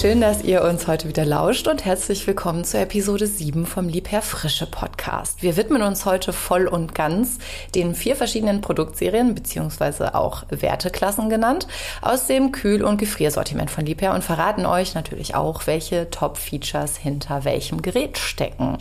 Schön, dass ihr uns heute wieder lauscht und herzlich willkommen zur Episode 7 vom Liebherr Frische Podcast. Wir widmen uns heute voll und ganz den vier verschiedenen Produktserien beziehungsweise auch Werteklassen genannt aus dem Kühl- und Gefriersortiment von Liebherr und verraten euch natürlich auch, welche Top-Features hinter welchem Gerät stecken.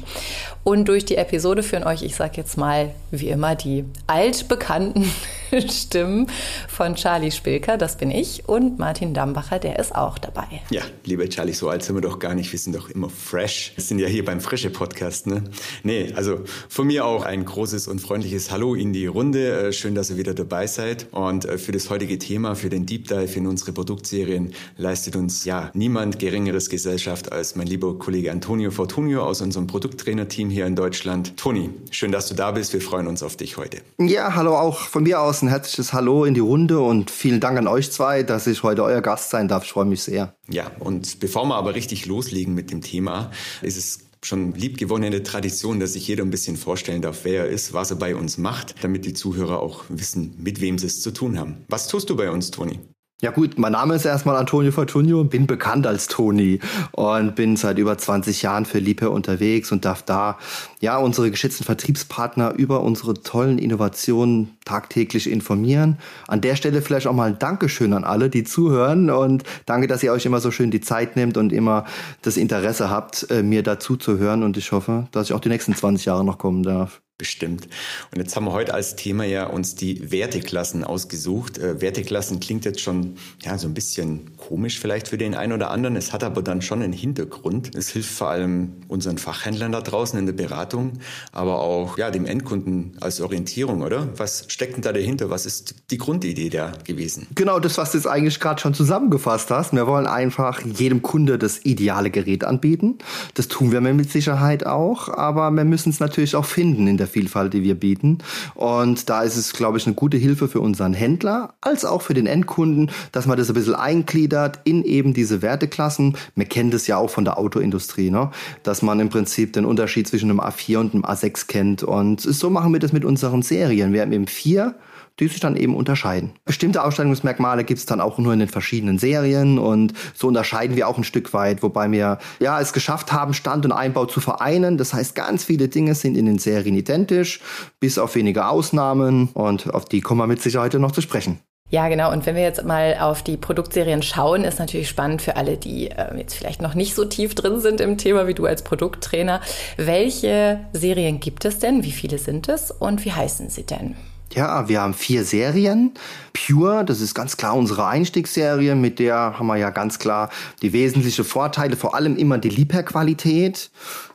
Und durch die Episode führen euch, ich sag jetzt mal, wie immer, die altbekannten Stimmen von Charlie Spilker, das bin ich, und Martin Dambacher, der ist auch dabei. Ja, lieber Charlie, so alt sind wir doch gar nicht. Wir sind doch immer fresh. Wir sind ja hier beim Frische Podcast, ne? Nee, also von mir auch ein großes und freundliches Hallo in die Runde. Äh, schön, dass ihr wieder dabei seid. Und äh, für das heutige Thema, für den Deep Dive in unsere Produktserien, leistet uns ja niemand geringeres Gesellschaft als mein lieber Kollege Antonio Fortunio aus unserem Produkttrainer-Team hier in Deutschland. Toni, schön, dass du da bist. Wir freuen uns auf dich heute. Ja, hallo auch von mir aus ein herzliches Hallo in die Runde und vielen Dank an euch zwei, dass ich heute euer Gast sein darf. Ich freue mich sehr. Ja, und bevor wir aber richtig loslegen mit dem Thema, ist es schon liebgewonnene Tradition, dass sich jeder ein bisschen vorstellen darf, wer er ist, was er bei uns macht, damit die Zuhörer auch wissen, mit wem sie es zu tun haben. Was tust du bei uns, Toni? Ja gut, mein Name ist erstmal Antonio Fortunio, bin bekannt als Toni und bin seit über 20 Jahren für Liebherr unterwegs und darf da ja unsere geschätzten Vertriebspartner über unsere tollen Innovationen tagtäglich informieren. An der Stelle vielleicht auch mal ein Dankeschön an alle, die zuhören und danke, dass ihr euch immer so schön die Zeit nehmt und immer das Interesse habt, äh, mir dazu zu hören und ich hoffe, dass ich auch die nächsten 20 Jahre noch kommen darf. Bestimmt. Und jetzt haben wir heute als Thema ja uns die Werteklassen ausgesucht. Äh, Werteklassen klingt jetzt schon ja so ein bisschen komisch vielleicht für den einen oder anderen. Es hat aber dann schon einen Hintergrund. Es hilft vor allem unseren Fachhändlern da draußen in der Beratung, aber auch ja dem Endkunden als Orientierung, oder? Was steckt denn da dahinter? Was ist die Grundidee da gewesen? Genau das, was du jetzt eigentlich gerade schon zusammengefasst hast. Wir wollen einfach jedem Kunde das ideale Gerät anbieten. Das tun wir mit Sicherheit auch, aber wir müssen es natürlich auch finden in der Vielfalt, die wir bieten. Und da ist es, glaube ich, eine gute Hilfe für unseren Händler als auch für den Endkunden, dass man das ein bisschen eingliedert in eben diese Werteklassen. Man kennt es ja auch von der Autoindustrie, ne? dass man im Prinzip den Unterschied zwischen einem A4 und einem A6 kennt. Und so machen wir das mit unseren Serien. Wir haben eben vier die sich dann eben unterscheiden. Bestimmte Ausstellungsmerkmale gibt es dann auch nur in den verschiedenen Serien und so unterscheiden wir auch ein Stück weit, wobei wir ja es geschafft haben, Stand und Einbau zu vereinen. Das heißt, ganz viele Dinge sind in den Serien identisch, bis auf wenige Ausnahmen und auf die kommen wir mit Sicherheit noch zu sprechen. Ja, genau. Und wenn wir jetzt mal auf die Produktserien schauen, ist natürlich spannend für alle, die äh, jetzt vielleicht noch nicht so tief drin sind im Thema wie du als Produkttrainer. Welche Serien gibt es denn? Wie viele sind es? Und wie heißen sie denn? Ja, wir haben vier Serien. Pure, das ist ganz klar unsere Einstiegsserie, mit der haben wir ja ganz klar die wesentlichen Vorteile, vor allem immer die Liebherr-Qualität.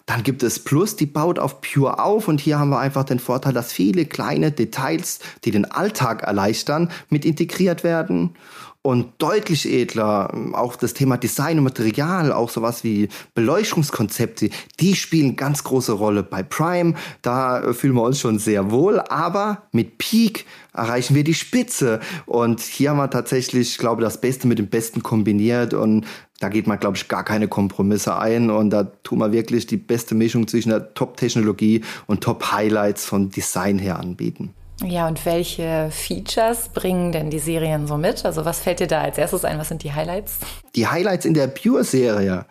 Dann gibt es Plus, die baut auf Pure auf und hier haben wir einfach den Vorteil, dass viele kleine Details, die den Alltag erleichtern, mit integriert werden und deutlich edler. Auch das Thema Design und Material, auch sowas wie Beleuchtungskonzepte, die spielen ganz große Rolle bei Prime. Da fühlen wir uns schon sehr wohl, aber mit Peak erreichen wir die Spitze. Und hier haben wir tatsächlich, ich glaube, das Beste mit dem Besten kombiniert und da geht man, glaube ich, gar keine Kompromisse ein und da tun wir wirklich die beste Mischung zwischen der Top-Technologie und Top-Highlights vom Design her anbieten. Ja, und welche Features bringen denn die Serien so mit? Also was fällt dir da als erstes ein? Was sind die Highlights? Die Highlights in der Pure-Serie.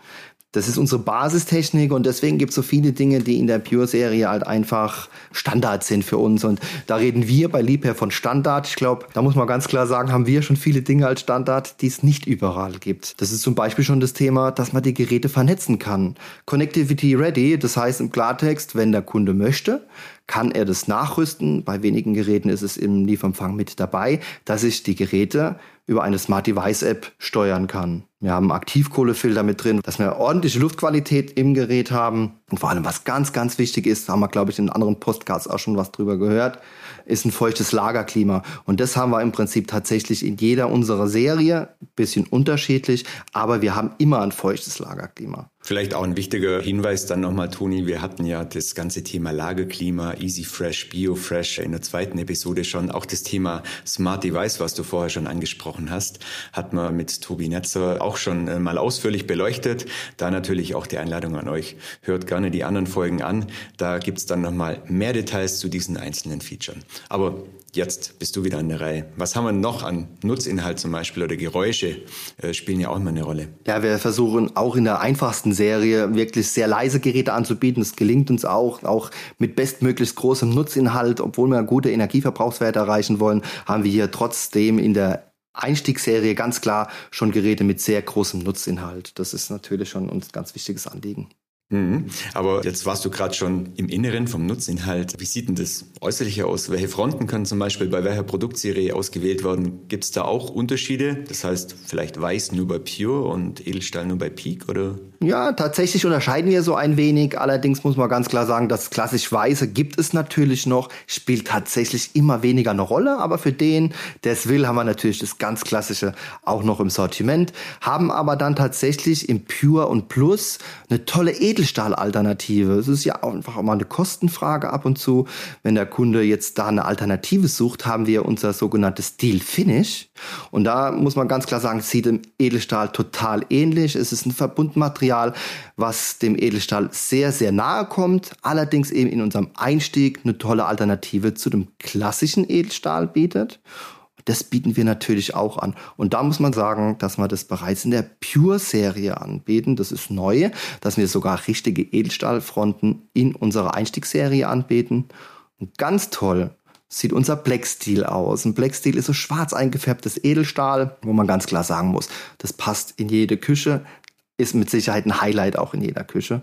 Das ist unsere Basistechnik und deswegen gibt es so viele Dinge, die in der Pure-Serie halt einfach Standard sind für uns. Und da reden wir bei Liebherr von Standard. Ich glaube, da muss man ganz klar sagen, haben wir schon viele Dinge als Standard, die es nicht überall gibt. Das ist zum Beispiel schon das Thema, dass man die Geräte vernetzen kann. Connectivity Ready, das heißt im Klartext, wenn der Kunde möchte, kann er das nachrüsten. Bei wenigen Geräten ist es im Lieferumfang mit dabei, dass ich die Geräte über eine Smart Device App steuern kann. Wir haben Aktivkohlefilter mit drin, dass wir ordentliche Luftqualität im Gerät haben. Und vor allem, was ganz, ganz wichtig ist, da haben wir, glaube ich, in anderen Podcasts auch schon was drüber gehört, ist ein feuchtes Lagerklima. Und das haben wir im Prinzip tatsächlich in jeder unserer Serie, bisschen unterschiedlich, aber wir haben immer ein feuchtes Lagerklima. Vielleicht auch ein wichtiger Hinweis dann nochmal, Toni. Wir hatten ja das ganze Thema Lagerklima, Easy Fresh, Bio Fresh in der zweiten Episode schon. Auch das Thema Smart Device, was du vorher schon angesprochen hast, hat man mit Tobi Netzer auch schon äh, mal ausführlich beleuchtet. Da natürlich auch die Einladung an euch. Hört gerne die anderen Folgen an. Da gibt's dann nochmal mehr Details zu diesen einzelnen Features. Aber Jetzt bist du wieder an der Reihe. Was haben wir noch an Nutzinhalt zum Beispiel oder Geräusche äh, spielen ja auch immer eine Rolle. Ja, wir versuchen auch in der einfachsten Serie wirklich sehr leise Geräte anzubieten. Das gelingt uns auch, auch mit bestmöglichst großem Nutzinhalt. Obwohl wir gute Energieverbrauchswerte erreichen wollen, haben wir hier trotzdem in der Einstiegsserie ganz klar schon Geräte mit sehr großem Nutzinhalt. Das ist natürlich schon uns ganz wichtiges Anliegen. Mhm. Aber jetzt warst du gerade schon im Inneren vom Nutzinhalt. Wie sieht denn das äußerliche aus? Welche Fronten können zum Beispiel bei welcher Produktserie ausgewählt werden? Gibt es da auch Unterschiede? Das heißt, vielleicht weiß nur bei Pure und Edelstahl nur bei Peak oder? Ja, tatsächlich unterscheiden wir so ein wenig. Allerdings muss man ganz klar sagen, das klassisch Weiße gibt es natürlich noch, spielt tatsächlich immer weniger eine Rolle. Aber für den, der es will, haben wir natürlich das ganz Klassische auch noch im Sortiment. Haben aber dann tatsächlich im Pure und Plus eine tolle Edelstahl Edelstahl-Alternative. Es ist ja einfach auch mal eine Kostenfrage ab und zu. Wenn der Kunde jetzt da eine Alternative sucht, haben wir unser sogenanntes Steel Finish. Und da muss man ganz klar sagen, sieht dem Edelstahl total ähnlich. Es ist ein Verbundmaterial, was dem Edelstahl sehr, sehr nahe kommt. Allerdings eben in unserem Einstieg eine tolle Alternative zu dem klassischen Edelstahl bietet. Das bieten wir natürlich auch an. Und da muss man sagen, dass wir das bereits in der Pure-Serie anbieten. Das ist neu, dass wir sogar richtige Edelstahlfronten in unserer Einstiegsserie anbieten. Und ganz toll sieht unser Black Steel aus. Ein Black Steel ist so schwarz eingefärbtes Edelstahl, wo man ganz klar sagen muss, das passt in jede Küche, ist mit Sicherheit ein Highlight auch in jeder Küche.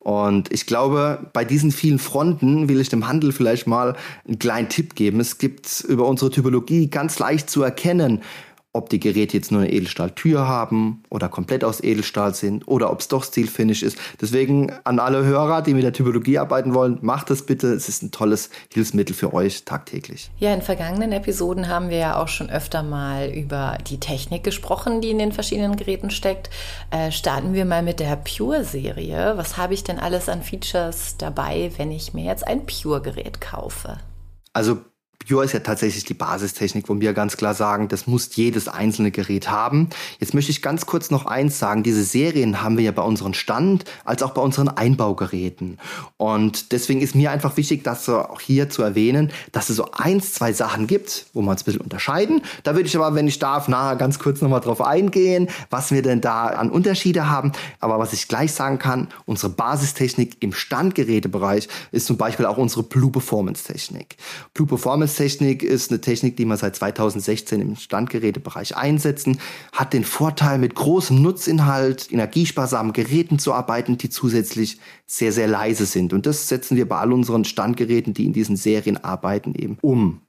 Und ich glaube, bei diesen vielen Fronten will ich dem Handel vielleicht mal einen kleinen Tipp geben. Es gibt über unsere Typologie ganz leicht zu erkennen, ob die Geräte jetzt nur eine Edelstahltür haben oder komplett aus Edelstahl sind oder ob es doch Stilfinish ist. Deswegen an alle Hörer, die mit der Typologie arbeiten wollen, macht das bitte. Es ist ein tolles Hilfsmittel für euch tagtäglich. Ja, in vergangenen Episoden haben wir ja auch schon öfter mal über die Technik gesprochen, die in den verschiedenen Geräten steckt. Äh, starten wir mal mit der Pure-Serie. Was habe ich denn alles an Features dabei, wenn ich mir jetzt ein Pure-Gerät kaufe? Also Pure ist ja tatsächlich die Basistechnik, wo wir ganz klar sagen, das muss jedes einzelne Gerät haben. Jetzt möchte ich ganz kurz noch eins sagen. Diese Serien haben wir ja bei unseren Stand- als auch bei unseren Einbaugeräten. Und deswegen ist mir einfach wichtig, das auch hier zu erwähnen, dass es so eins, zwei Sachen gibt, wo man es ein bisschen unterscheiden. Da würde ich aber, wenn ich darf, nachher ganz kurz nochmal drauf eingehen, was wir denn da an Unterschiede haben. Aber was ich gleich sagen kann, unsere Basistechnik im Standgerätebereich ist zum Beispiel auch unsere Blue Performance Technik. Blue Performance Technik ist eine Technik, die wir seit 2016 im Standgerätebereich einsetzen, hat den Vorteil, mit großem Nutzinhalt, energiesparsamen Geräten zu arbeiten, die zusätzlich sehr, sehr leise sind. Und das setzen wir bei all unseren Standgeräten, die in diesen Serien arbeiten, eben um.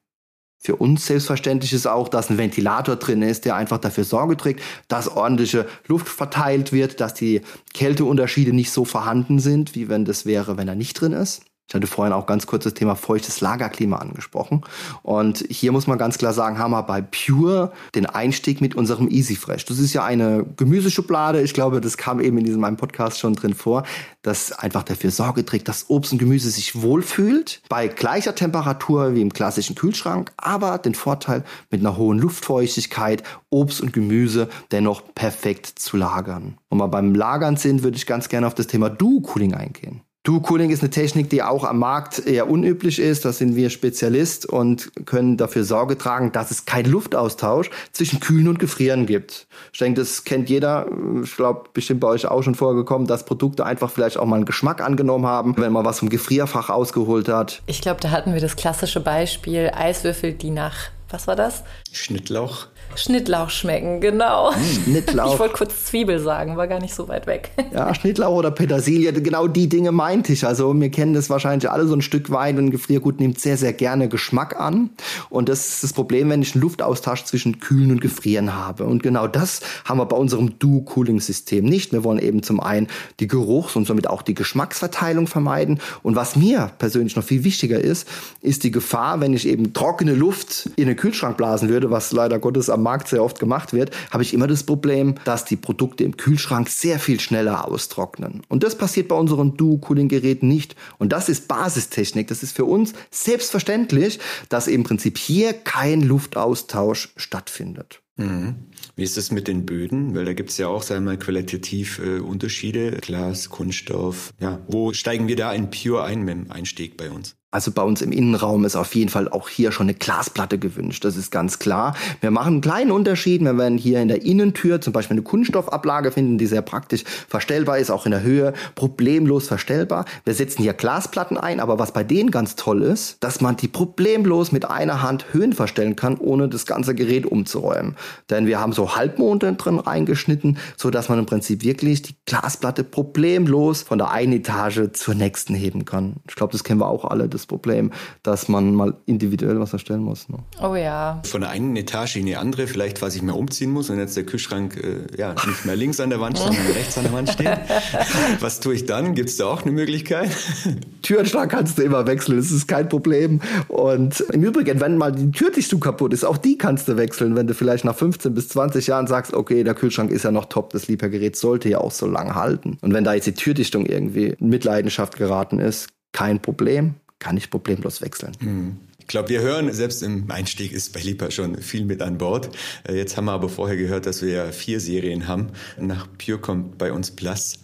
Für uns selbstverständlich ist auch, dass ein Ventilator drin ist, der einfach dafür Sorge trägt, dass ordentliche Luft verteilt wird, dass die Kälteunterschiede nicht so vorhanden sind, wie wenn das wäre, wenn er nicht drin ist. Ich hatte vorhin auch ganz kurz das Thema feuchtes Lagerklima angesprochen. Und hier muss man ganz klar sagen, haben wir bei Pure den Einstieg mit unserem Easy Fresh. Das ist ja eine Gemüseschublade. Ich glaube, das kam eben in diesem meinem Podcast schon drin vor, dass einfach dafür Sorge trägt, dass Obst und Gemüse sich wohlfühlt. Bei gleicher Temperatur wie im klassischen Kühlschrank, aber den Vorteil mit einer hohen Luftfeuchtigkeit, Obst und Gemüse dennoch perfekt zu lagern. Und wir beim Lagern sind, würde ich ganz gerne auf das Thema Duo-Cooling eingehen. Duo-Cooling ist eine Technik, die auch am Markt eher unüblich ist. Da sind wir Spezialist und können dafür Sorge tragen, dass es keinen Luftaustausch zwischen Kühlen und Gefrieren gibt. Ich denke, das kennt jeder. Ich glaube, bestimmt bei euch auch schon vorgekommen, dass Produkte einfach vielleicht auch mal einen Geschmack angenommen haben, wenn man was vom Gefrierfach ausgeholt hat. Ich glaube, da hatten wir das klassische Beispiel Eiswürfel, die nach, was war das? Schnittlauch. Schnittlauch schmecken, genau. Hm, Schnittlauch. Ich wollte kurz Zwiebel sagen, war gar nicht so weit weg. Ja, Schnittlauch oder Petersilie, genau die Dinge meinte ich. Also wir kennen das wahrscheinlich alle so ein Stück weit und Gefriergut nimmt sehr, sehr gerne Geschmack an. Und das ist das Problem, wenn ich einen Luftaustausch zwischen Kühlen und Gefrieren habe. Und genau das haben wir bei unserem Duo-Cooling-System nicht. Wir wollen eben zum einen die Geruchs- und somit auch die Geschmacksverteilung vermeiden. Und was mir persönlich noch viel wichtiger ist, ist die Gefahr, wenn ich eben trockene Luft in eine Kühlschrank blasen würde, was leider Gottes am Markt sehr oft gemacht wird, habe ich immer das Problem, dass die Produkte im Kühlschrank sehr viel schneller austrocknen. Und das passiert bei unseren Duo-Cooling-Geräten nicht. Und das ist Basistechnik. Das ist für uns selbstverständlich, dass im Prinzip hier kein Luftaustausch stattfindet. Mhm. Wie ist das mit den Böden? Weil da gibt es ja auch, sagen wir mal, qualitativ äh, Unterschiede. Glas, Kunststoff. Ja, wo steigen wir da in Pure ein mit dem Einstieg bei uns? Also bei uns im Innenraum ist auf jeden Fall auch hier schon eine Glasplatte gewünscht. Das ist ganz klar. Wir machen einen kleinen Unterschied. Wir werden hier in der Innentür zum Beispiel eine Kunststoffablage finden, die sehr praktisch verstellbar ist, auch in der Höhe problemlos verstellbar. Wir setzen hier Glasplatten ein, aber was bei denen ganz toll ist, dass man die problemlos mit einer Hand Höhen verstellen kann, ohne das ganze Gerät umzuräumen. Denn wir haben so Halbmonde drin reingeschnitten, so dass man im Prinzip wirklich die Glasplatte problemlos von der einen Etage zur nächsten heben kann. Ich glaube, das kennen wir auch alle das Problem, dass man mal individuell was erstellen muss. Ne? Oh ja. Von der einen Etage in die andere, vielleicht, was ich mehr umziehen muss und jetzt der Kühlschrank äh, ja nicht mehr links an der Wand, sondern rechts an der Wand steht. Was tue ich dann? Gibt es da auch eine Möglichkeit? Türenschrank kannst du immer wechseln, das ist kein Problem. Und im Übrigen, wenn mal die Türdichtung kaputt ist, auch die kannst du wechseln, wenn du vielleicht nach 15 bis 20 Jahren sagst, okay, der Kühlschrank ist ja noch top, das Liefergerät sollte ja auch so lange halten. Und wenn da jetzt die Türdichtung irgendwie in Mitleidenschaft geraten ist, kein Problem kann ich problemlos wechseln. Hm. Ich glaube, wir hören, selbst im Einstieg ist bei Lipa schon viel mit an Bord. Äh, jetzt haben wir aber vorher gehört, dass wir ja vier Serien haben. Nach Pure kommt bei uns Plus.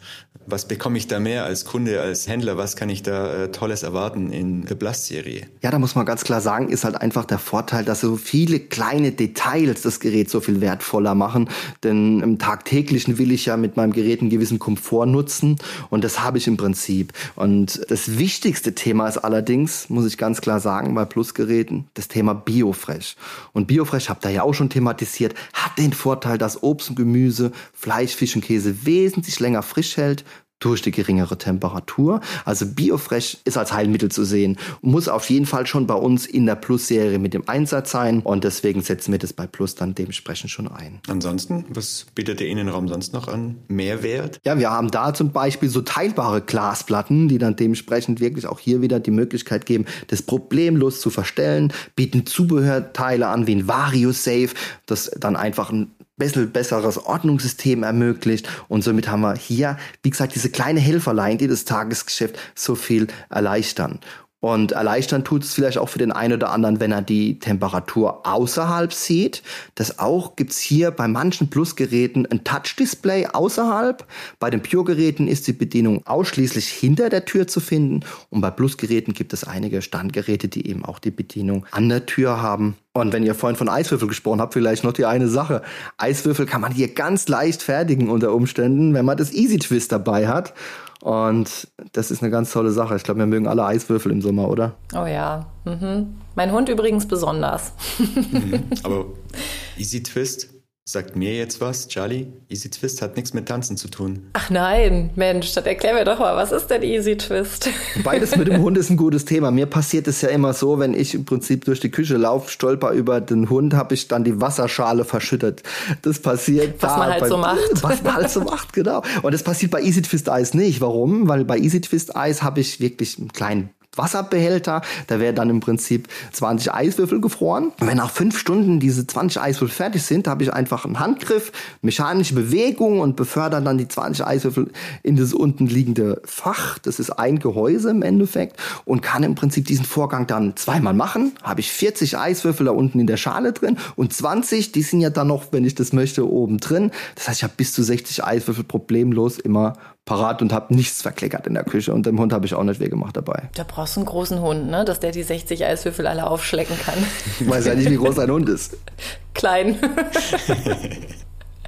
Was bekomme ich da mehr als Kunde, als Händler? Was kann ich da äh, Tolles erwarten in der Blast-Serie? Ja, da muss man ganz klar sagen, ist halt einfach der Vorteil, dass so viele kleine Details das Gerät so viel wertvoller machen. Denn im Tagtäglichen will ich ja mit meinem Gerät einen gewissen Komfort nutzen und das habe ich im Prinzip. Und das wichtigste Thema ist allerdings, muss ich ganz klar sagen, bei Plus-Geräten, das Thema Biofresh. Und Biofresh, habt ihr ja auch schon thematisiert, hat den Vorteil, dass Obst und Gemüse, Fleisch, Fisch und Käse wesentlich länger frisch hält durch die geringere Temperatur. Also Biofresh ist als Heilmittel zu sehen, muss auf jeden Fall schon bei uns in der Plus-Serie mit dem Einsatz sein und deswegen setzen wir das bei Plus dann dementsprechend schon ein. Ansonsten, was bietet der Innenraum sonst noch an Mehrwert? Ja, wir haben da zum Beispiel so teilbare Glasplatten, die dann dementsprechend wirklich auch hier wieder die Möglichkeit geben, das problemlos zu verstellen, bieten Zubehörteile an wie ein Vario Safe, das dann einfach ein bisschen besseres Ordnungssystem ermöglicht. Und somit haben wir hier, wie gesagt, diese kleine Helferlein, die das Tagesgeschäft so viel erleichtern. Und erleichtern tut es vielleicht auch für den einen oder anderen, wenn er die Temperatur außerhalb sieht. Das auch gibt's hier bei manchen Plus-Geräten ein Touch-Display außerhalb. Bei den Pure-Geräten ist die Bedienung ausschließlich hinter der Tür zu finden. Und bei Plus-Geräten gibt es einige Standgeräte, die eben auch die Bedienung an der Tür haben. Und wenn ihr vorhin von Eiswürfel gesprochen habt, vielleicht noch die eine Sache. Eiswürfel kann man hier ganz leicht fertigen unter Umständen, wenn man das Easy Twist dabei hat. Und das ist eine ganz tolle Sache. Ich glaube, wir mögen alle Eiswürfel im Sommer, oder? Oh ja. Mhm. Mein Hund übrigens besonders. Mhm. Aber Easy Twist, Sagt mir jetzt was, Charlie? Easy Twist hat nichts mit Tanzen zu tun. Ach nein, Mensch, dann erklär mir doch mal, was ist denn Easy Twist? Beides mit dem Hund ist ein gutes Thema. Mir passiert es ja immer so, wenn ich im Prinzip durch die Küche laufe, stolper über den Hund, habe ich dann die Wasserschale verschüttet. Das passiert was da. man halt bei, so macht. Was man halt so macht, genau. Und das passiert bei Easy Twist Eis nicht. Warum? Weil bei Easy Twist Eis habe ich wirklich einen kleinen Wasserbehälter. Da werden dann im Prinzip 20 Eiswürfel gefroren. Und wenn nach fünf Stunden diese 20 Eiswürfel fertig sind, habe ich einfach einen Handgriff, mechanische Bewegung und befördere dann die 20 Eiswürfel in das unten liegende Fach. Das ist ein Gehäuse im Endeffekt und kann im Prinzip diesen Vorgang dann zweimal machen. Habe ich 40 Eiswürfel da unten in der Schale drin und 20, die sind ja dann noch, wenn ich das möchte, oben drin. Das heißt, ich habe bis zu 60 Eiswürfel problemlos immer parat und habe nichts verkleckert in der Küche. Und dem Hund habe ich auch nicht weggemacht dabei. Da brauchst du einen großen Hund, ne? dass der die 60 Eiswürfel alle aufschlecken kann. Ich weiß ja nicht, wie groß ein Hund ist. Klein.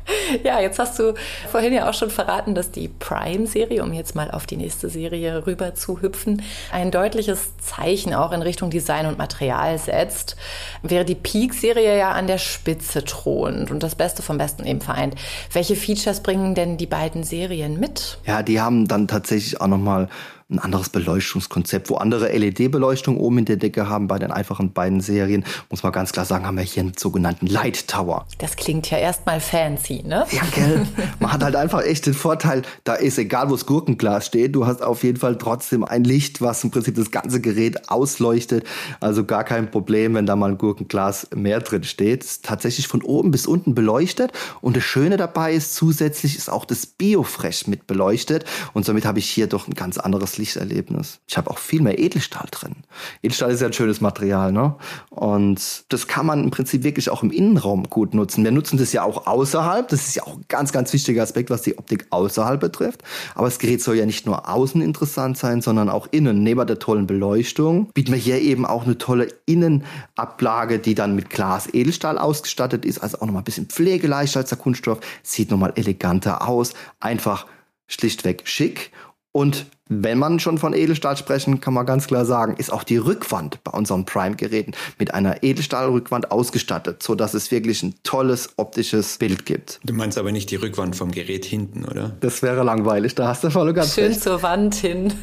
Ja, jetzt hast du vorhin ja auch schon verraten, dass die Prime-Serie, um jetzt mal auf die nächste Serie rüber zu hüpfen, ein deutliches Zeichen auch in Richtung Design und Material setzt. Wäre die Peak-Serie ja an der Spitze thronend und das Beste vom Besten eben vereint. Welche Features bringen denn die beiden Serien mit? Ja, die haben dann tatsächlich auch nochmal ein anderes Beleuchtungskonzept. Wo andere LED-Beleuchtung oben in der Decke haben bei den einfachen beiden Serien, muss man ganz klar sagen, haben wir hier einen sogenannten Light Tower. Das klingt ja erstmal fancy, ne? Ja, gell? Man hat halt einfach echt den Vorteil, da ist egal, wo das Gurkenglas steht, du hast auf jeden Fall trotzdem ein Licht, was im Prinzip das ganze Gerät ausleuchtet. Also gar kein Problem, wenn da mal ein Gurkenglas mehr drin steht. Ist tatsächlich von oben bis unten beleuchtet. Und das Schöne dabei ist, zusätzlich ist auch das Biofresh mit beleuchtet. Und somit habe ich hier doch ein ganz anderes Lichterlebnis. Ich habe auch viel mehr Edelstahl drin. Edelstahl ist ja ein schönes Material, ne? Und das kann man im Prinzip wirklich auch im Innenraum gut nutzen. Wir nutzen das ja auch außerhalb. Das ist ja auch ein ganz, ganz wichtiger Aspekt, was die Optik außerhalb betrifft. Aber das Gerät soll ja nicht nur außen interessant sein, sondern auch innen. Neben der tollen Beleuchtung bieten wir hier eben auch eine tolle Innenablage, die dann mit Glas Edelstahl ausgestattet ist. Also auch nochmal ein bisschen pflegeleichter als der Kunststoff. Sieht nochmal eleganter aus. Einfach schlichtweg schick und wenn man schon von Edelstahl sprechen, kann man ganz klar sagen, ist auch die Rückwand bei unseren Prime-Geräten mit einer Edelstahlrückwand ausgestattet, so dass es wirklich ein tolles optisches Bild gibt. Du meinst aber nicht die Rückwand vom Gerät hinten, oder? Das wäre langweilig, da hast du voll ganz Schön recht. zur Wand hin.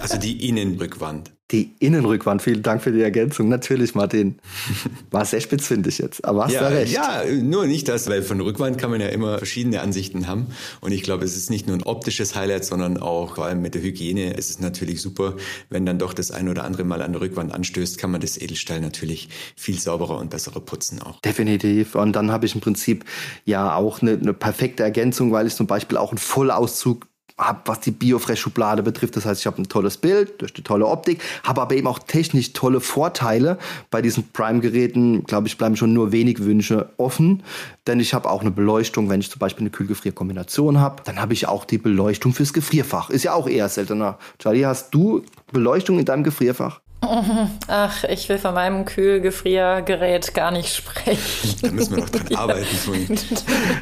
Also die Innenrückwand. Die Innenrückwand, vielen Dank für die Ergänzung. Natürlich, Martin. War sehr spitz, finde ich jetzt. Aber hast ja, du recht. Ja, nur nicht das, weil von Rückwand kann man ja immer verschiedene Ansichten haben. Und ich glaube, es ist nicht nur ein optisches Highlight, sondern auch vor allem mit der Hygiene ist es natürlich super, wenn dann doch das ein oder andere Mal an der Rückwand anstößt, kann man das Edelstahl natürlich viel sauberer und besserer putzen auch. Definitiv. Und dann habe ich im Prinzip ja auch eine, eine perfekte Ergänzung, weil ich zum Beispiel auch einen Vollauszug habe, was die Biofresh-Schublade betrifft. Das heißt, ich habe ein tolles Bild durch die tolle Optik, habe aber eben auch technisch tolle Vorteile. Bei diesen Prime-Geräten, glaube ich, bleiben schon nur wenig Wünsche offen. Denn ich habe auch eine Beleuchtung, wenn ich zum Beispiel eine Kühlgefrier-Kombination habe, dann habe ich auch die Beleuchtung fürs Gefrierfach. Ist ja auch eher seltener. Charlie, hast du Beleuchtung in deinem Gefrierfach? Ach, ich will von meinem Kühlgefriergerät gar nicht sprechen. Da müssen wir noch dran arbeiten.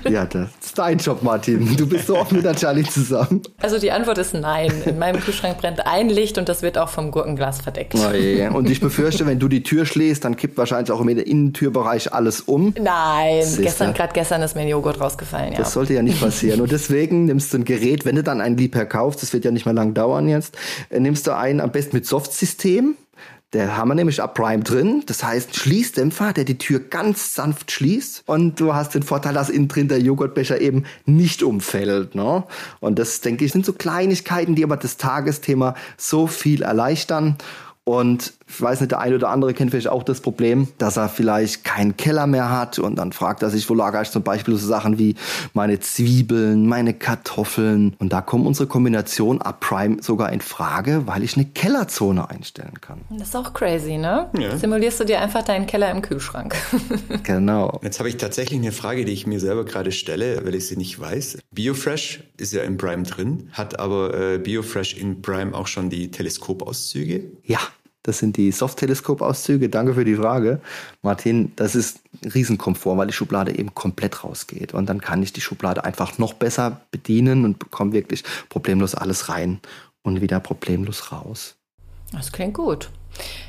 ja, das ist dein Job, Martin. Du bist so oft mit der Charlie zusammen. Also die Antwort ist nein. In meinem Kühlschrank brennt ein Licht und das wird auch vom Gurkenglas verdeckt. Oh je. Und ich befürchte, wenn du die Tür schließt, dann kippt wahrscheinlich auch im Innentürbereich alles um. Nein, gestern, gerade gestern ist mir ein Joghurt rausgefallen. Ja. Das sollte ja nicht passieren. Und deswegen nimmst du ein Gerät, wenn du dann ein Liebherr kaufst, das wird ja nicht mehr lang dauern jetzt, nimmst du einen am besten mit Softsystem. Der haben wir nämlich ab Prime drin. Das heißt, Schließdämpfer, der die Tür ganz sanft schließt. Und du hast den Vorteil, dass innen drin der Joghurtbecher eben nicht umfällt. Ne? Und das, denke ich, sind so Kleinigkeiten, die aber das Tagesthema so viel erleichtern. Und ich weiß nicht, der eine oder andere kennt vielleicht auch das Problem, dass er vielleicht keinen Keller mehr hat und dann fragt er sich, wo lagere ich zum Beispiel so Sachen wie meine Zwiebeln, meine Kartoffeln. Und da kommt unsere Kombination Up Prime sogar in Frage, weil ich eine Kellerzone einstellen kann. Das ist auch crazy, ne? Ja. Simulierst du dir einfach deinen Keller im Kühlschrank. genau. Jetzt habe ich tatsächlich eine Frage, die ich mir selber gerade stelle, weil ich sie nicht weiß. BioFresh ist ja im Prime drin, hat aber äh, BioFresh in Prime auch schon die Teleskopauszüge? Ja. Das sind die Soft-Teleskop-Auszüge. Danke für die Frage. Martin, das ist Riesenkomfort, weil die Schublade eben komplett rausgeht. Und dann kann ich die Schublade einfach noch besser bedienen und bekomme wirklich problemlos alles rein und wieder problemlos raus. Das klingt gut.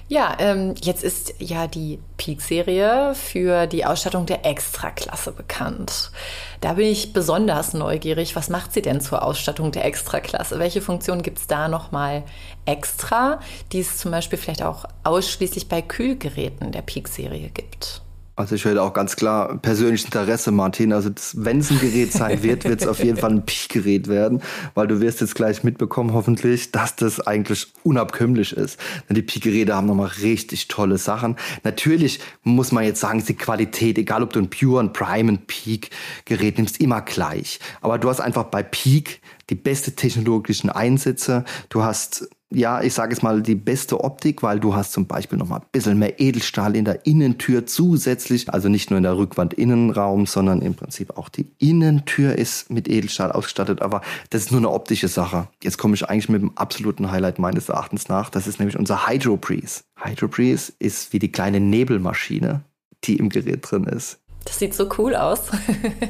Ja, ähm, jetzt ist ja die Peak-Serie für die Ausstattung der Extraklasse bekannt. Da bin ich besonders neugierig. Was macht sie denn zur Ausstattung der Extraklasse? Welche Funktionen gibt es da nochmal extra, die es zum Beispiel vielleicht auch ausschließlich bei Kühlgeräten der Peak-Serie gibt? Also ich hätte auch ganz klar persönliches Interesse, Martin. Also wenn es ein Gerät sein wird, wird es auf jeden Fall ein Peak-Gerät werden, weil du wirst jetzt gleich mitbekommen, hoffentlich, dass das eigentlich unabkömmlich ist. Denn die Peak-Geräte haben nochmal richtig tolle Sachen. Natürlich muss man jetzt sagen, ist die Qualität, egal ob du ein Pure, ein Prime, ein Peak-Gerät nimmst, immer gleich. Aber du hast einfach bei Peak die beste technologischen Einsätze. Du hast ja, ich sage es mal, die beste Optik, weil du hast zum Beispiel noch mal ein bisschen mehr Edelstahl in der Innentür zusätzlich. Also nicht nur in der Rückwand Innenraum, sondern im Prinzip auch die Innentür ist mit Edelstahl ausgestattet. Aber das ist nur eine optische Sache. Jetzt komme ich eigentlich mit dem absoluten Highlight meines Erachtens nach. Das ist nämlich unser Hydro Breeze. Hydro Breeze ist wie die kleine Nebelmaschine, die im Gerät drin ist. Das sieht so cool aus.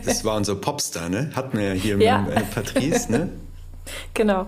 das war unser Popstar, ne? Hatten wir ja hier ja. mit äh, Patrice, ne? Genau.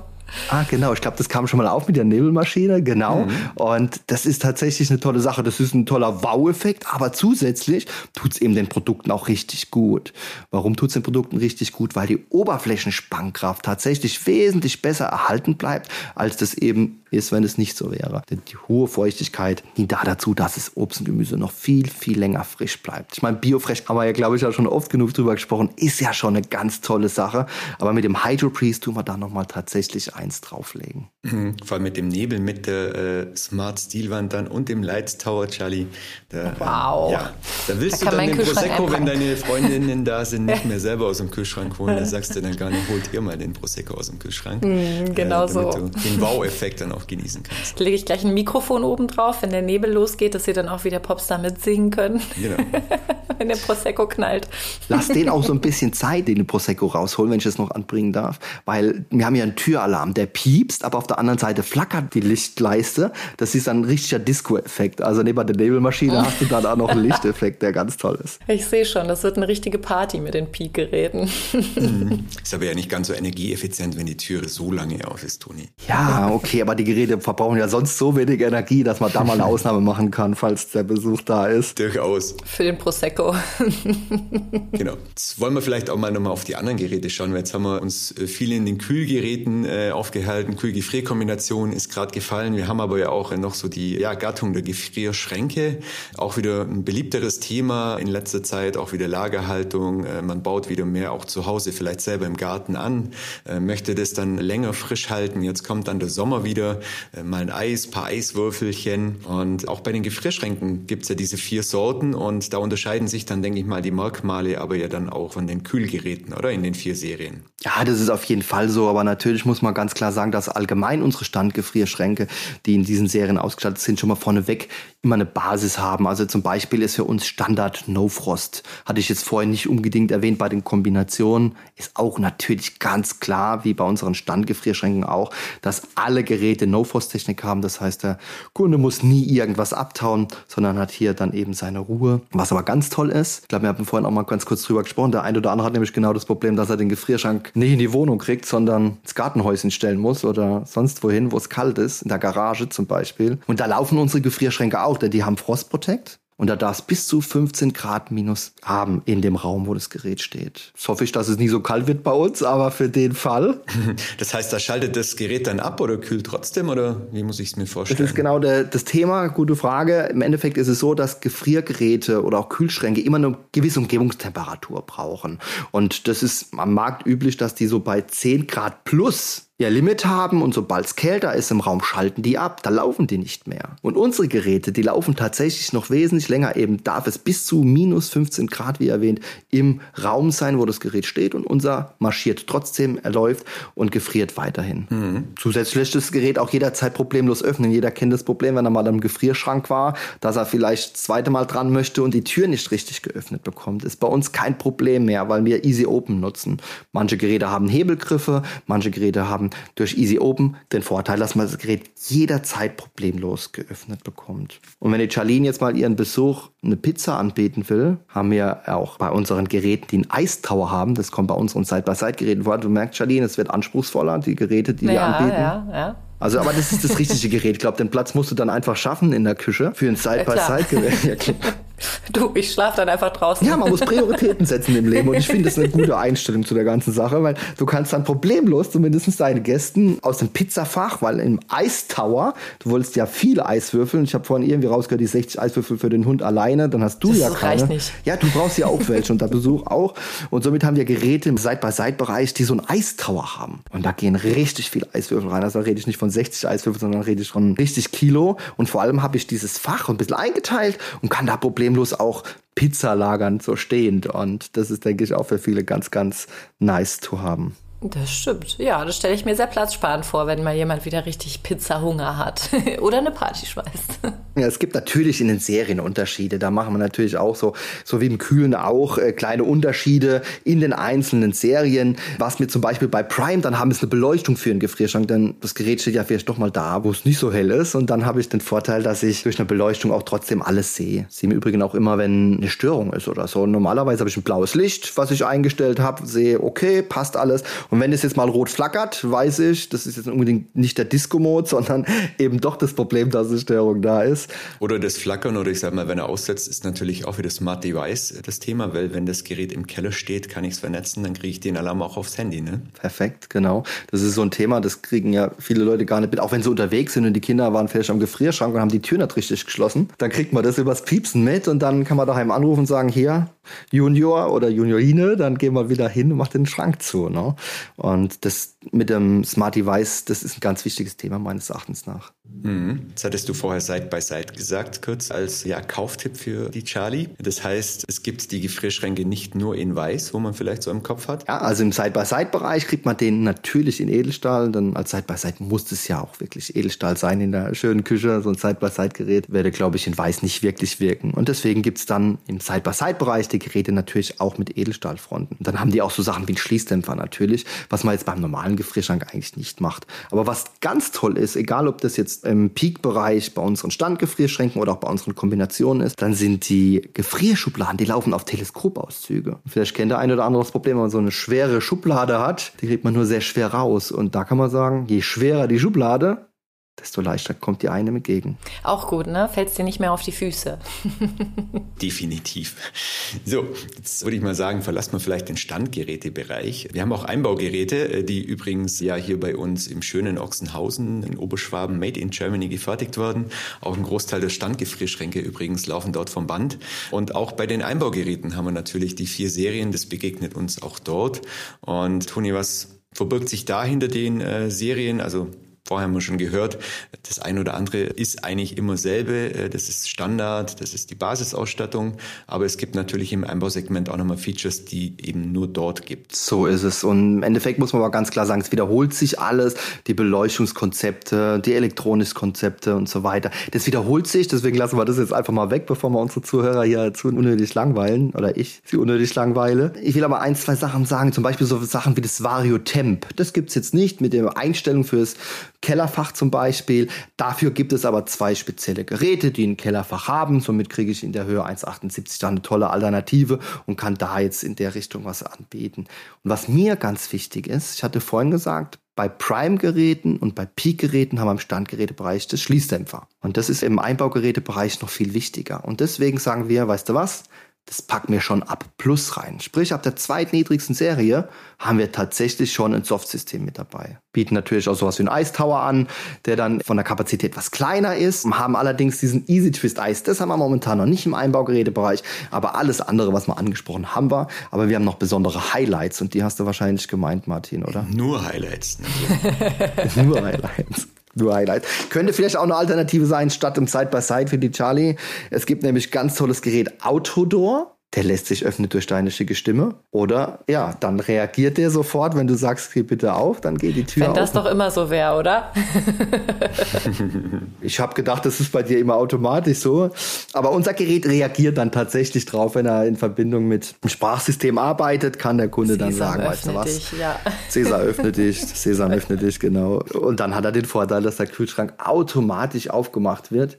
Ah, genau. Ich glaube, das kam schon mal auf mit der Nebelmaschine. Genau. Mhm. Und das ist tatsächlich eine tolle Sache. Das ist ein toller Wow-Effekt. Aber zusätzlich tut es eben den Produkten auch richtig gut. Warum tut es den Produkten richtig gut? Weil die Oberflächenspannkraft tatsächlich wesentlich besser erhalten bleibt, als das eben ist, wenn es nicht so wäre. Denn die hohe Feuchtigkeit dient da dazu, dass das Obst und Gemüse noch viel, viel länger frisch bleibt. Ich meine, Biofresh haben wir ja, glaube ich, ja schon oft genug drüber gesprochen, ist ja schon eine ganz tolle Sache. Aber mit dem Hydro Freeze tun wir da nochmal tatsächlich eins drauflegen. Mhm. Vor allem mit dem Nebel, mit der äh, Smart Stilwand dann und dem Lights Tower, Charlie. Da, wow. Äh, ja, da willst da du dann den Prosecco, wenn deine Freundinnen da sind, nicht mehr selber aus dem Kühlschrank holen. Da sagst du dann gar nicht, holt ihr mal den Prosecco aus dem Kühlschrank. Mhm, genau äh, so. du den Wow-Effekt dann auch genießen kannst. Lege ich gleich ein Mikrofon oben drauf, wenn der Nebel losgeht, dass ihr dann auch wieder Popstar mitsingen können. Genau. wenn der Prosecco knallt. Lass den auch so ein bisschen Zeit, den Prosecco rausholen, wenn ich das noch anbringen darf. Weil wir haben ja einen Türalarm, der piepst, aber auf der anderen Seite flackert die Lichtleiste. Das ist ein richtiger Disco-Effekt. Also neben der Nebelmaschine hast du dann auch noch einen Lichteffekt, der ganz toll ist. Ich sehe schon, das wird eine richtige Party mit den Peak-Geräten. Mhm. Ist aber ja nicht ganz so energieeffizient, wenn die Türe so lange auf ist, Toni. Ja, okay, aber die Geräte verbrauchen ja sonst so wenig Energie, dass man da mal eine Ausnahme machen kann, falls der Besuch da ist. Durchaus. Für den Prosecco. genau. Jetzt wollen wir vielleicht auch mal nochmal auf die anderen Geräte schauen, weil jetzt haben wir uns äh, viel in den Kühlgeräten äh, aufgehalten. Kühl-Gefrier-Kombination ist gerade gefallen. Wir haben aber ja auch noch so die ja, Gattung der Gefrierschränke. Auch wieder ein beliebteres Thema in letzter Zeit, auch wieder Lagerhaltung. Äh, man baut wieder mehr auch zu Hause, vielleicht selber im Garten an, äh, möchte das dann länger frisch halten. Jetzt kommt dann der Sommer wieder, äh, mal ein Eis, paar Eiswürfelchen. Und auch bei den Gefrierschränken gibt's ja diese vier Sorten und da unterscheiden sich dann, denke ich mal, die Merkmale aber ja dann auch von den Kühlgeräten, oder? In den vier Serien. Ja, das ist auf jeden Fall so, aber natürlich muss man ganz klar sagen, dass allgemein unsere Standgefrierschränke, die in diesen Serien ausgestattet sind, schon mal vorneweg immer eine Basis haben. Also zum Beispiel ist für uns Standard No Frost. Hatte ich jetzt vorhin nicht unbedingt erwähnt bei den Kombinationen. Ist auch natürlich ganz klar, wie bei unseren Standgefrierschränken auch, dass alle Geräte No Frost Technik haben. Das heißt, der Kunde muss nie irgendwas abtauen, sondern hat hier dann eben seine Ruhe. Was aber ganz toll ist, ich glaube, wir haben vorhin auch mal ganz kurz drüber gesprochen. Der eine oder andere hat nämlich genau das Problem, dass er den Gefrierschrank nicht in die Wohnung kriegt, sondern ins Gartenhäuschen stellen muss oder sonst wohin, wo es kalt ist, in der Garage zum Beispiel. Und da laufen unsere Gefrierschränke auch, denn die haben Frost Protect. Und da darf es bis zu 15 Grad minus haben in dem Raum, wo das Gerät steht. Jetzt hoffe ich, dass es nie so kalt wird bei uns, aber für den Fall. Das heißt, da schaltet das Gerät dann ab oder kühlt trotzdem oder wie muss ich es mir vorstellen? Das ist genau der, das Thema, gute Frage. Im Endeffekt ist es so, dass Gefriergeräte oder auch Kühlschränke immer eine gewisse Umgebungstemperatur brauchen. Und das ist am Markt üblich, dass die so bei 10 Grad plus ihr Limit haben und sobald es kälter ist im Raum, schalten die ab. Da laufen die nicht mehr. Und unsere Geräte, die laufen tatsächlich noch wesentlich länger. Eben darf es bis zu minus 15 Grad, wie erwähnt, im Raum sein, wo das Gerät steht. Und unser marschiert trotzdem, er läuft und gefriert weiterhin. Mhm. Zusätzlich lässt das Gerät auch jederzeit problemlos öffnen. Jeder kennt das Problem, wenn er mal am Gefrierschrank war, dass er vielleicht das zweite Mal dran möchte und die Tür nicht richtig geöffnet bekommt. Ist bei uns kein Problem mehr, weil wir Easy Open nutzen. Manche Geräte haben Hebelgriffe, manche Geräte haben durch Easy Open den Vorteil, dass man das Gerät jederzeit problemlos geöffnet bekommt. Und wenn die Charlene jetzt mal ihren Besuch eine Pizza anbieten will, haben wir auch bei unseren Geräten, die einen Eistower haben, das kommt bei unseren Side-by-Side-Geräten vor. Du merkst, Charlene, es wird anspruchsvoller, die Geräte, die ja, wir anbieten. Ja, ja. Also, aber das ist das richtige Gerät. Ich glaube, den Platz musst du dann einfach schaffen in der Küche für ein Side-by-Side-Gerät. Ja, du, ich schlafe dann einfach draußen. Ja, man muss Prioritäten setzen im Leben und ich finde das eine gute Einstellung zu der ganzen Sache, weil du kannst dann problemlos zumindest deine Gästen aus dem Pizzafach, weil im Eistower, du wolltest ja viele Eiswürfel. Ich habe vorhin irgendwie rausgehört, die 60 Eiswürfel für den Hund alleine, dann hast du das ja keine. Reicht nicht. Ja, du brauchst ja auch welche und da Besuch auch. Und somit haben wir Geräte im Side-by-Side-Bereich, die so einen Eistower haben. Und da gehen richtig viele Eiswürfel rein. Also da rede ich nicht von 60 Eiswürfel, sondern rede ich von richtig Kilo. Und vor allem habe ich dieses Fach ein bisschen eingeteilt und kann da problemlos auch Pizza lagern, so stehend. Und das ist, denke ich, auch für viele ganz, ganz nice zu haben. Das stimmt. Ja, das stelle ich mir sehr platzsparend vor, wenn mal jemand wieder richtig Pizza-Hunger hat. Oder eine Party schmeißt. Ja, es gibt natürlich in den Serien Unterschiede. Da machen wir natürlich auch so, so wie im Kühlen auch, äh, kleine Unterschiede in den einzelnen Serien. Was mir zum Beispiel bei Prime, dann haben wir eine Beleuchtung für einen Gefrierschrank, denn das Gerät steht ja vielleicht doch mal da, wo es nicht so hell ist. Und dann habe ich den Vorteil, dass ich durch eine Beleuchtung auch trotzdem alles sehe. Sehe im Übrigen auch immer, wenn eine Störung ist oder so. Normalerweise habe ich ein blaues Licht, was ich eingestellt habe, sehe, okay, passt alles. Und wenn es jetzt mal rot flackert, weiß ich, das ist jetzt unbedingt nicht der Disco-Mode, sondern eben doch das Problem, dass eine Störung da ist. Oder das Flackern oder ich sag mal, wenn er aussetzt, ist natürlich auch für das Smart Device das Thema, weil wenn das Gerät im Keller steht, kann ich es vernetzen, dann kriege ich den Alarm auch aufs Handy. Ne? Perfekt, genau. Das ist so ein Thema, das kriegen ja viele Leute gar nicht mit. Auch wenn sie unterwegs sind und die Kinder waren vielleicht am Gefrierschrank und haben die Tür nicht richtig geschlossen, dann kriegt man das übers Piepsen mit und dann kann man daheim anrufen und sagen, hier, Junior oder Juniorine, dann gehen wir wieder hin und machen den Schrank zu. Ne? Und das mit dem Smart Device, das ist ein ganz wichtiges Thema meines Erachtens nach. Mhm. Das hattest du vorher Side by Side gesagt, kurz als ja, Kauftipp für die Charlie. Das heißt, es gibt die Gefrierschränke nicht nur in weiß, wo man vielleicht so im Kopf hat. Ja, also im Side by Side Bereich kriegt man den natürlich in Edelstahl, denn als Side by Side muss es ja auch wirklich Edelstahl sein in der schönen Küche. So ein Side by Side Gerät werde, glaube ich, in weiß nicht wirklich wirken. Und deswegen gibt es dann im Side by Side Bereich die Geräte natürlich auch mit Edelstahlfronten. Dann haben die auch so Sachen wie ein Schließdämpfer natürlich, was man jetzt beim normalen Gefrierschrank eigentlich nicht macht. Aber was ganz toll ist, egal ob das jetzt im Peak-Bereich bei unseren Standgefrierschränken oder auch bei unseren Kombinationen ist, dann sind die Gefrierschubladen, die laufen auf Teleskopauszüge. Vielleicht kennt der eine oder andere das Problem, wenn man so eine schwere Schublade hat, die kriegt man nur sehr schwer raus. Und da kann man sagen, je schwerer die Schublade, desto leichter kommt dir einem entgegen. Auch gut, ne? Fällst dir nicht mehr auf die Füße. Definitiv. So, jetzt würde ich mal sagen, verlassen wir vielleicht den Standgerätebereich. Wir haben auch Einbaugeräte, äh, die übrigens ja hier bei uns im schönen Ochsenhausen in Oberschwaben made in Germany gefertigt werden. Auch ein Großteil der Standgefrierschränke übrigens laufen dort vom Band. Und auch bei den Einbaugeräten haben wir natürlich die vier Serien. Das begegnet uns auch dort. Und Toni, was verbirgt sich da hinter den äh, Serien? Also vorher wir schon gehört, das eine oder andere ist eigentlich immer selbe. Äh, das ist Standard, das ist die Basisausstattung. Aber es gibt natürlich im Einbausegment auch nochmal Features, die eben nur dort gibt. So ist es. Und im Endeffekt muss man aber ganz klar sagen, es wiederholt sich alles. Die Beleuchtungskonzepte, die Elektronikkonzepte und so weiter. Das wiederholt sich. Deswegen lassen wir das jetzt einfach mal weg, bevor wir unsere Zuhörer hier zu unnötig langweilen. Oder ich sie unnötig langweile. Ich will aber ein, zwei Sachen sagen. Zum Beispiel so Sachen wie das Vario Temp. Das gibt's jetzt nicht mit der Einstellung fürs Kellerfach zum Beispiel. Dafür gibt es aber zwei spezielle Geräte, die ein Kellerfach haben. Somit kriege ich in der Höhe 1,78 da eine tolle Alternative und kann da jetzt in der Richtung was anbieten. Und was mir ganz wichtig ist, ich hatte vorhin gesagt, bei Prime-Geräten und bei Peak-Geräten haben wir im Standgerätebereich das Schließdämpfer. Und das ist im Einbaugerätebereich noch viel wichtiger. Und deswegen sagen wir, weißt du was? Das packen wir schon ab Plus rein. Sprich, ab der zweitniedrigsten Serie haben wir tatsächlich schon ein Softsystem mit dabei. Bieten natürlich auch sowas wie einen Ice Tower an, der dann von der Kapazität etwas kleiner ist, haben allerdings diesen Easy Twist Ice. Das haben wir momentan noch nicht im Einbaugerätebereich, aber alles andere, was wir angesprochen haben wir. Aber wir haben noch besondere Highlights und die hast du wahrscheinlich gemeint, Martin, oder? Nur Highlights. Nur Highlights. Nur Highlight. Könnte vielleicht auch eine Alternative sein, statt im Side-by-Side -Side für die Charlie. Es gibt nämlich ganz tolles Gerät Autodoor der lässt sich öffnen durch deine schicke Stimme. Oder ja, dann reagiert der sofort, wenn du sagst, geh bitte auf, dann geht die Tür wenn auf. Wenn das doch immer so wäre, oder? ich habe gedacht, das ist bei dir immer automatisch so. Aber unser Gerät reagiert dann tatsächlich drauf, wenn er in Verbindung mit dem Sprachsystem arbeitet, kann der Kunde Cäsar dann sagen, weißt du was? Dich, ja. Cäsar öffne dich, Cäsar öffne dich, genau. Und dann hat er den Vorteil, dass der Kühlschrank automatisch aufgemacht wird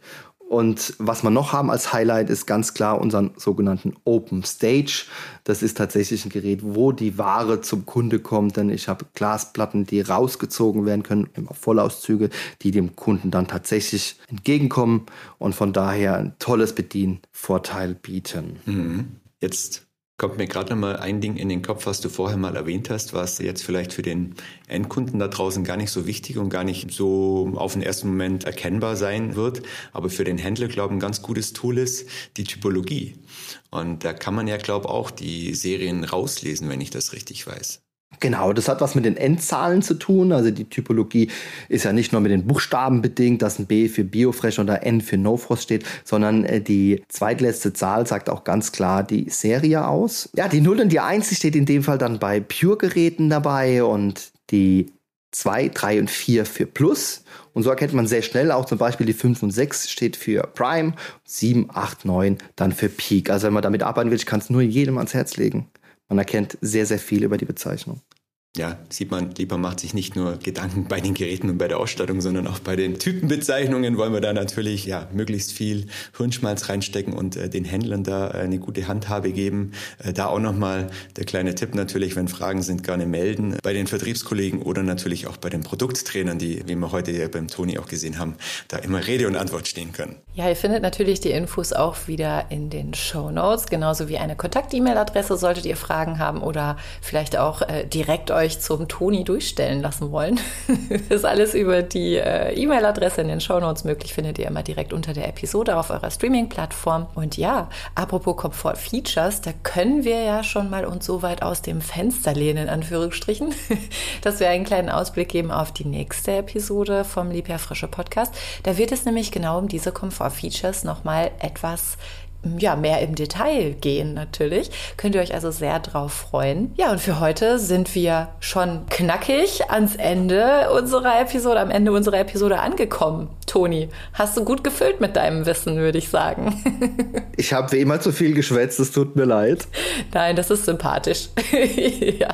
und was wir noch haben als Highlight ist ganz klar unseren sogenannten Open Stage. Das ist tatsächlich ein Gerät, wo die Ware zum Kunde kommt, denn ich habe Glasplatten, die rausgezogen werden können, immer Vollauszüge, die dem Kunden dann tatsächlich entgegenkommen und von daher ein tolles Bedienvorteil bieten. Mhm. Jetzt Kommt mir gerade noch mal ein Ding in den Kopf, was du vorher mal erwähnt hast, was jetzt vielleicht für den Endkunden da draußen gar nicht so wichtig und gar nicht so auf den ersten Moment erkennbar sein wird, aber für den Händler, glaube ich, ein ganz gutes Tool ist, die Typologie. Und da kann man ja, glaube ich, auch die Serien rauslesen, wenn ich das richtig weiß. Genau, das hat was mit den Endzahlen zu tun. Also die Typologie ist ja nicht nur mit den Buchstaben bedingt, dass ein B für Biofresh oder N für No Frost steht, sondern äh, die zweitletzte Zahl sagt auch ganz klar die Serie aus. Ja, die 0 und die 1 steht in dem Fall dann bei Pure-Geräten dabei und die 2, 3 und 4 für Plus. Und so erkennt man sehr schnell auch zum Beispiel die 5 und 6 steht für Prime, 7, 8, 9 dann für Peak. Also wenn man damit arbeiten will, ich kann es nur jedem ans Herz legen. Man erkennt sehr, sehr viel über die Bezeichnung ja, sieht man, Lieber macht sich nicht nur Gedanken bei den Geräten und bei der Ausstattung, sondern auch bei den Typenbezeichnungen wollen wir da natürlich ja möglichst viel Hirnschmalz reinstecken und äh, den Händlern da äh, eine gute Handhabe geben. Äh, da auch nochmal der kleine Tipp natürlich, wenn Fragen sind, gerne melden bei den Vertriebskollegen oder natürlich auch bei den Produkttrainern, die, wie wir heute ja beim Toni auch gesehen haben, da immer Rede und Antwort stehen können. Ja, ihr findet natürlich die Infos auch wieder in den Show Notes, genauso wie eine Kontakt-E-Mail-Adresse, solltet ihr Fragen haben oder vielleicht auch äh, direkt euch euch zum Toni durchstellen lassen wollen, ist alles über die äh, E-Mail-Adresse in den Shownotes möglich, findet ihr immer direkt unter der Episode auf eurer Streaming-Plattform. Und ja, apropos Komfort-Features, da können wir ja schon mal uns so weit aus dem Fenster lehnen, in Anführungsstrichen, dass wir einen kleinen Ausblick geben auf die nächste Episode vom Liebherr Frische Podcast. Da wird es nämlich genau um diese Komfort-Features nochmal etwas ja, mehr im Detail gehen natürlich. Könnt ihr euch also sehr drauf freuen. Ja, und für heute sind wir schon knackig ans Ende unserer Episode, am Ende unserer Episode angekommen. Toni, hast du gut gefüllt mit deinem Wissen, würde ich sagen. ich habe wie immer zu viel geschwätzt, es tut mir leid. Nein, das ist sympathisch. ja.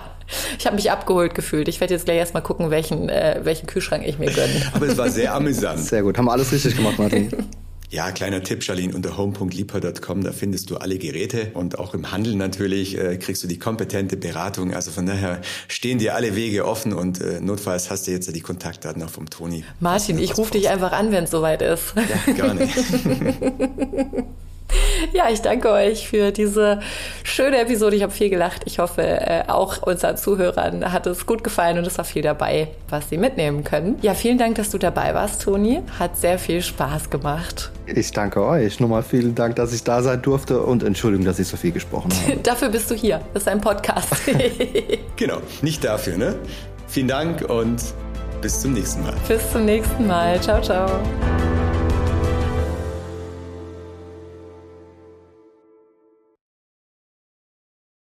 Ich habe mich abgeholt gefühlt. Ich werde jetzt gleich erstmal gucken, welchen, äh, welchen Kühlschrank ich mir gönne. Aber es war sehr amüsant. Sehr gut. Haben wir alles richtig gemacht, Martin. Ja, kleiner Tipp, Charlene, unter home.liebher.com, da findest du alle Geräte und auch im Handel natürlich äh, kriegst du die kompetente Beratung. Also von daher stehen dir alle Wege offen und äh, notfalls hast du jetzt die Kontaktdaten auch vom Toni. Martin, ich rufe dich einfach an, wenn es soweit ist. Ja, gerne. Ja, ich danke euch für diese schöne Episode. Ich habe viel gelacht. Ich hoffe, äh, auch unseren Zuhörern hat es gut gefallen und es war viel dabei, was sie mitnehmen können. Ja, vielen Dank, dass du dabei warst, Toni. Hat sehr viel Spaß gemacht. Ich danke euch. Nochmal vielen Dank, dass ich da sein durfte und Entschuldigung, dass ich so viel gesprochen habe. dafür bist du hier. Das ist ein Podcast. genau, nicht dafür, ne? Vielen Dank und bis zum nächsten Mal. Bis zum nächsten Mal. Ciao, ciao.